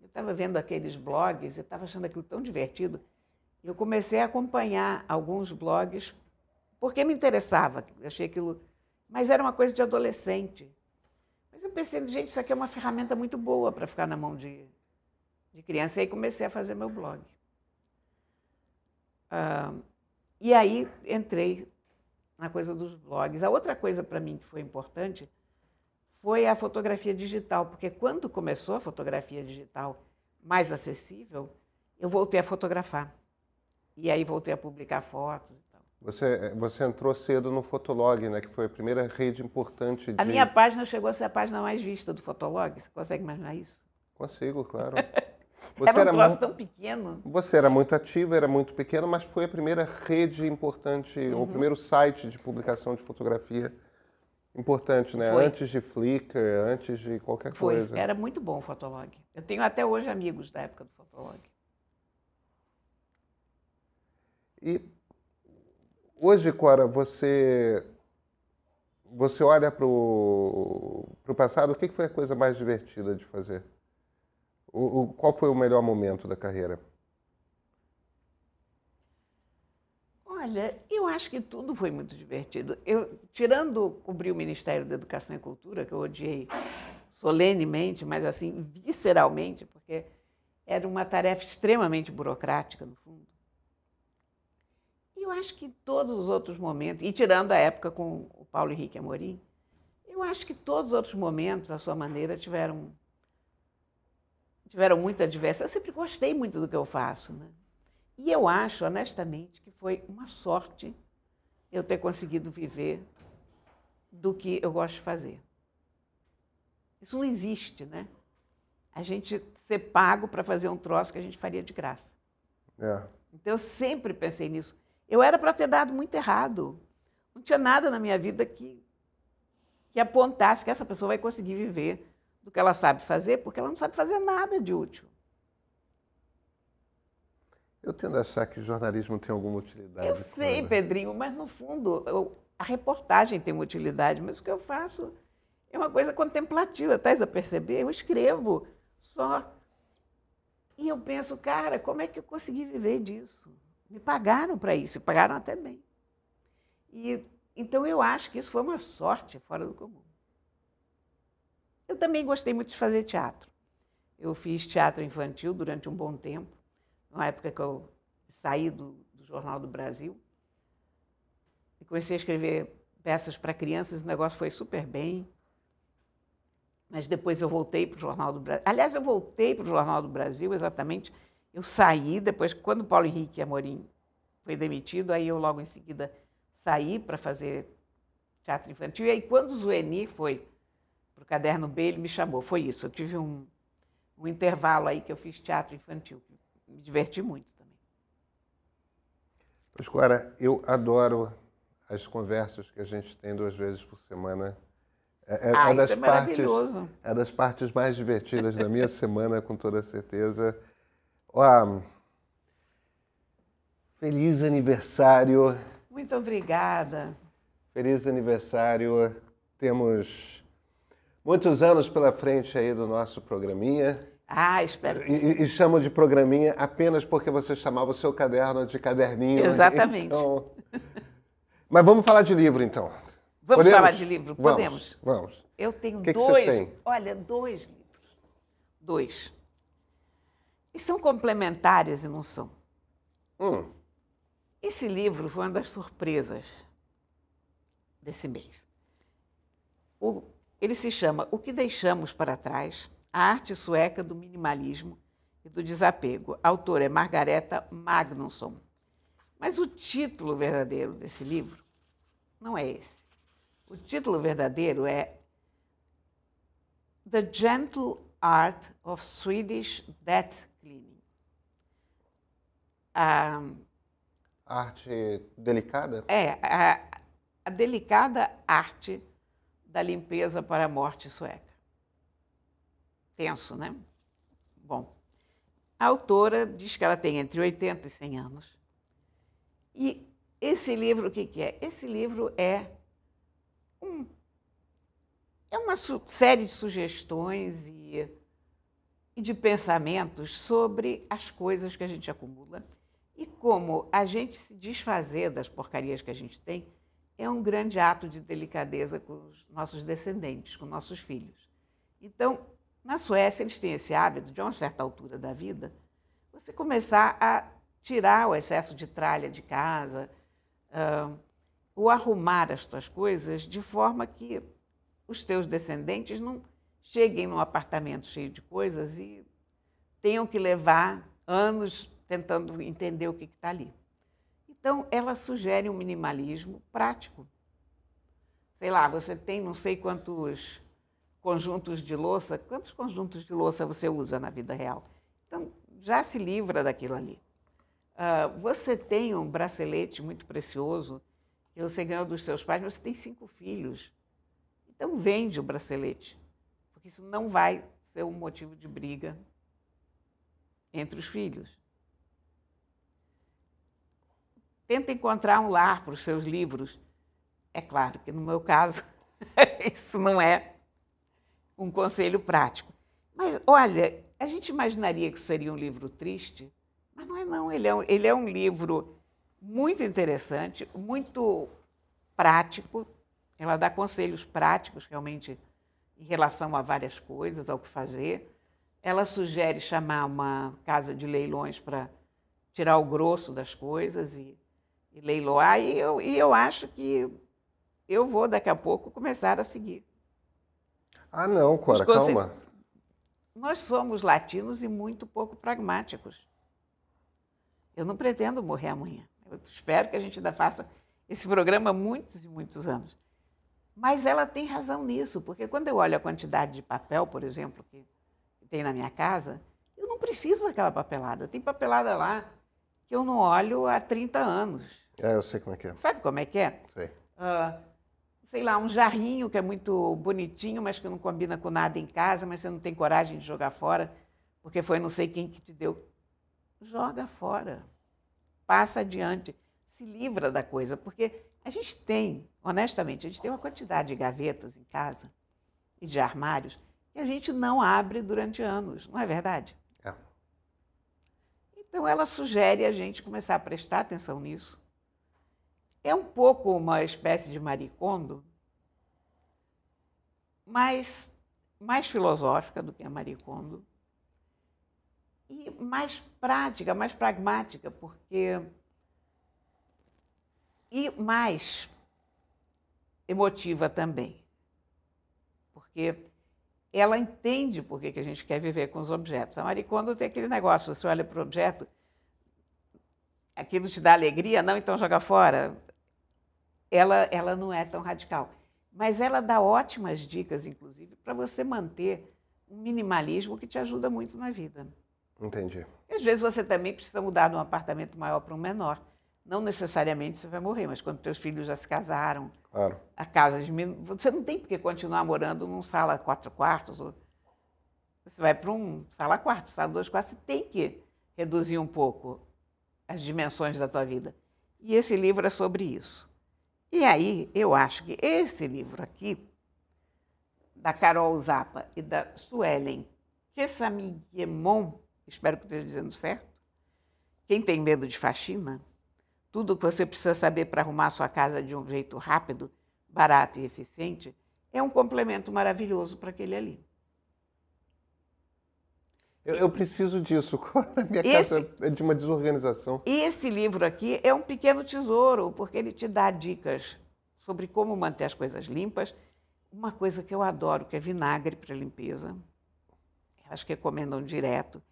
Eu estava vendo aqueles blogs e estava achando aquilo tão divertido. Eu comecei a acompanhar alguns blogs porque me interessava. Achei aquilo. Mas era uma coisa de adolescente. Mas eu pensei, gente, isso aqui é uma ferramenta muito boa para ficar na mão de, de criança. E aí comecei a fazer meu blog. Ah, e aí entrei na coisa dos blogs. A outra coisa para mim que foi importante foi a fotografia digital, porque quando começou a fotografia digital mais acessível, eu voltei a fotografar. E aí voltei a publicar fotos. Você, você entrou cedo no Fotolog, né? Que foi a primeira rede importante de... A minha página chegou a ser a página mais vista do Fotolog. Você consegue imaginar isso? Consigo, claro. Você era um era troço tão pequeno. Você era muito ativo, era muito pequeno, mas foi a primeira rede importante, uhum. o primeiro site de publicação de fotografia Importante, né? Foi. Antes de Flickr, antes de qualquer Foi, coisa. era muito bom o Fotolog. Eu tenho até hoje amigos da época do Fotolog. E hoje, Cora, você você olha para o passado, o que foi a coisa mais divertida de fazer? O, o- qual foi o melhor momento da carreira? Olha, eu acho que tudo foi muito divertido. Eu, tirando cobrir o Ministério da Educação e Cultura, que eu odiei solenemente, mas assim, visceralmente, porque era uma tarefa extremamente burocrática, no fundo. E eu acho que todos os outros momentos, e tirando a época com o Paulo Henrique Amorim, eu acho que todos os outros momentos, à sua maneira, tiveram, tiveram muita diversão. Eu sempre gostei muito do que eu faço, né? E eu acho, honestamente, que foi uma sorte eu ter conseguido viver do que eu gosto de fazer. Isso não existe, né? A gente ser pago para fazer um troço que a gente faria de graça. É. Então eu sempre pensei nisso. Eu era para ter dado muito errado. Não tinha nada na minha vida que, que apontasse que essa pessoa vai conseguir viver do que ela sabe fazer, porque ela não sabe fazer nada de útil. Eu tendo a achar que o jornalismo tem alguma utilidade. Eu sei. Pedrinho, mas no fundo eu- a reportagem tem uma utilidade, mas o que eu faço é uma coisa contemplativa, estás a perceber? Eu escrevo só. E eu penso, cara, como é que eu consegui viver disso? Me pagaram para isso, e pagaram até bem. E, então eu acho que isso foi uma sorte fora do comum. Eu também gostei muito de fazer teatro. Eu fiz teatro infantil durante um bom tempo, na época que eu saí do, do Jornal do Brasil. E comecei a escrever peças para crianças, o negócio foi super bem. Mas depois eu voltei para o Jornal do Brasil. Aliás, eu voltei para o Jornal do Brasil exatamente. Eu saí depois, quando Paulo Henrique Amorim foi demitido, aí eu logo em seguida saí para fazer teatro infantil. E aí, quando o Zueni foi para o Caderno B, ele me chamou. Foi isso. Eu tive um, um intervalo aí que eu fiz teatro infantil. Me diverti muito também. Pois, Cora, eu adoro as conversas que a gente tem duas vezes por semana. É, é- ah, é das é partes, é das partes mais divertidas da minha semana, com toda certeza. Ó, feliz aniversário, Muito obrigada. feliz aniversário. Temos muitos anos pela frente aí do nosso programinha. Ah, espero que E, sim. e- chamo de programinha apenas porque você chamava o seu caderno de caderninho. Exatamente. Então... Mas vamos falar de livro, então. Vamos Podemos? falar de livro? Vamos, Podemos. Vamos. Eu tenho que que dois. tem? Olha, dois livros. Dois. E são complementares e não são. Hum, Esse livro foi uma das surpresas desse mês. O- ele se chama O que Deixamos para Trás? A Arte Sueca do Minimalismo e do Desapego. A autora é Margareta Magnusson. Mas o título verdadeiro desse livro não é esse. O título verdadeiro é The Gentle Art of Swedish Death Cleaning. Ah, arte delicada? é, a, a delicada arte da limpeza para a morte sueca. Tenso, né? Bom, a autora diz que ela tem entre 80 e 100 anos. E esse livro, o que, que é? Esse livro é um, é uma série de sugestões e, e de pensamentos sobre as coisas que a gente acumula e como a gente se desfazer das porcarias que a gente tem é um grande ato de delicadeza com os nossos descendentes, com nossos filhos. Então, na Suécia, eles têm esse hábito, de uma certa altura da vida, você começar a tirar o excesso de tralha de casa, ah, ou arrumar as tuas coisas de forma que os teus descendentes não cheguem num apartamento cheio de coisas e tenham que levar anos tentando entender o que está ali. Então, ela sugere um minimalismo prático. Sei lá, você tem não sei quantos conjuntos de louça. Quantos conjuntos de louça você usa na vida real? Então, já se livra daquilo ali. Ah, você tem um bracelete muito precioso que você ganhou dos seus pais, mas você tem cinco filhos. Então vende o bracelete, porque isso não vai ser um motivo de briga entre os filhos. Tenta encontrar um lar para os seus livros. É claro que no meu caso isso não é um conselho prático. Mas olha, a gente imaginaria que seria um livro triste, mas não é não. Ele é um, ele é um livro muito interessante, muito prático. Ela dá conselhos práticos realmente em relação a várias coisas, ao que fazer. Ela sugere chamar uma casa de leilões para tirar o grosso das coisas e e leiloar, e eu, e eu acho que eu vou daqui a pouco começar a seguir. Ah, não, Cora, calma. Nós somos latinos e muito pouco pragmáticos. Eu não pretendo morrer amanhã. Eu espero que a gente ainda faça esse programa muitos e muitos anos. Mas ela tem razão nisso, porque quando eu olho a quantidade de papel, por exemplo, que tem na minha casa, eu não preciso daquela papelada. Tem papelada lá que eu não olho há 30 anos. É, eu sei como é que é. Sabe como é que é? Sei. Uh, sei lá, um jarrinho que é muito bonitinho, mas que não combina com nada em casa, mas você não tem coragem de jogar fora, porque foi não sei quem que te deu. Joga fora. Passa adiante. Se livra da coisa, porque a gente tem, honestamente, a gente tem uma quantidade de gavetas em casa e de armários que a gente não abre durante anos, não é verdade? É. Então ela sugere a gente começar a prestar atenção nisso é um pouco uma espécie de maricondo, mas mais filosófica do que a maricondo e mais prática, mais pragmática, porque e mais emotiva também, porque ela entende por que, a gente quer viver com os objetos. A maricondo tem aquele negócio, você olha para o objeto, aquilo te dá alegria, não, então joga fora ela, ela não é tão radical. Mas ela dá ótimas dicas, inclusive, para você manter um minimalismo que te ajuda muito na vida. Entendi. E, às vezes você também precisa mudar de um apartamento maior para um menor. Não necessariamente você vai morrer, mas quando teus filhos já se casaram, claro. a casa diminui, você não tem por que continuar morando num sala quatro quartos. Ou... Você vai para um sala quarto, sala dois quartos, você tem que reduzir um pouco as dimensões da tua vida. E esse livro é sobre isso. E aí, eu acho que esse livro aqui, da Carol Zappa e da Suelen Kessamiguemon, espero que esteja dizendo certo, quem tem medo de faxina, tudo que você precisa saber para arrumar sua casa de um jeito rápido, barato e eficiente, é um complemento maravilhoso para aquele ali. Eu, eu preciso disso. Minha esse, casa é de uma desorganização. E esse livro aqui é um pequeno tesouro, porque ele te dá dicas sobre como manter as coisas limpas. Uma coisa que eu adoro, que é vinagre para limpeza. Elas recomendam direto.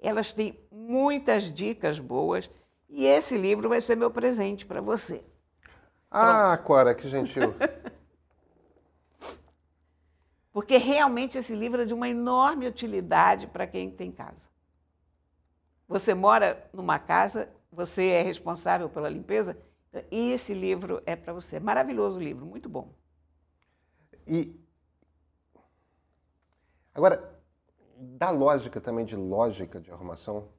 Elas têm muitas dicas boas. E esse livro vai ser meu presente para você. Ah, Pronto. Cora, que gentil. Porque realmente esse livro é de uma enorme utilidade para quem tem casa. Você mora numa casa, você é responsável pela limpeza, e esse livro é para você. Maravilhoso livro, muito bom. E agora, da lógica também de lógica de arrumação?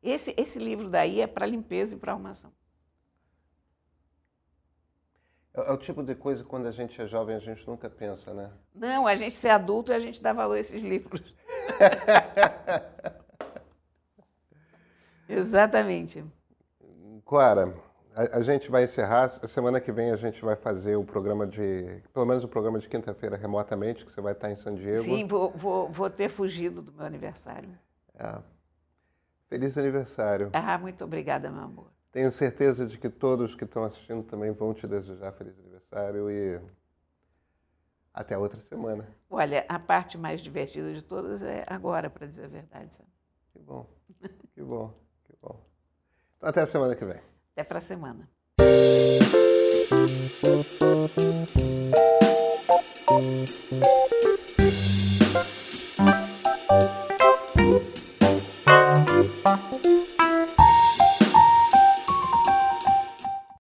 Esse, esse livro daí é para limpeza e para arrumação. É, é o tipo de coisa que quando a gente é jovem a gente nunca pensa, né? Não, a gente ser adulto e a gente dá valor a esses livros. Exatamente. Clara, a, a, gente vai encerrar. A semana que vem a gente vai fazer o programa de. Pelo menos o programa de quinta-feira remotamente, que você vai estar em San Diego. Sim, vou, vou, vou ter fugido do meu aniversário. É. Feliz aniversário. Ah, muito obrigada, meu amor. Tenho certeza de que todos que estão assistindo também vão te desejar feliz aniversário e até outra semana. Olha, a parte mais divertida de todas é agora, para dizer a verdade. Sabe? Que bom, que bom, que bom. Então, até a semana que vem. Até para a semana. Thank you.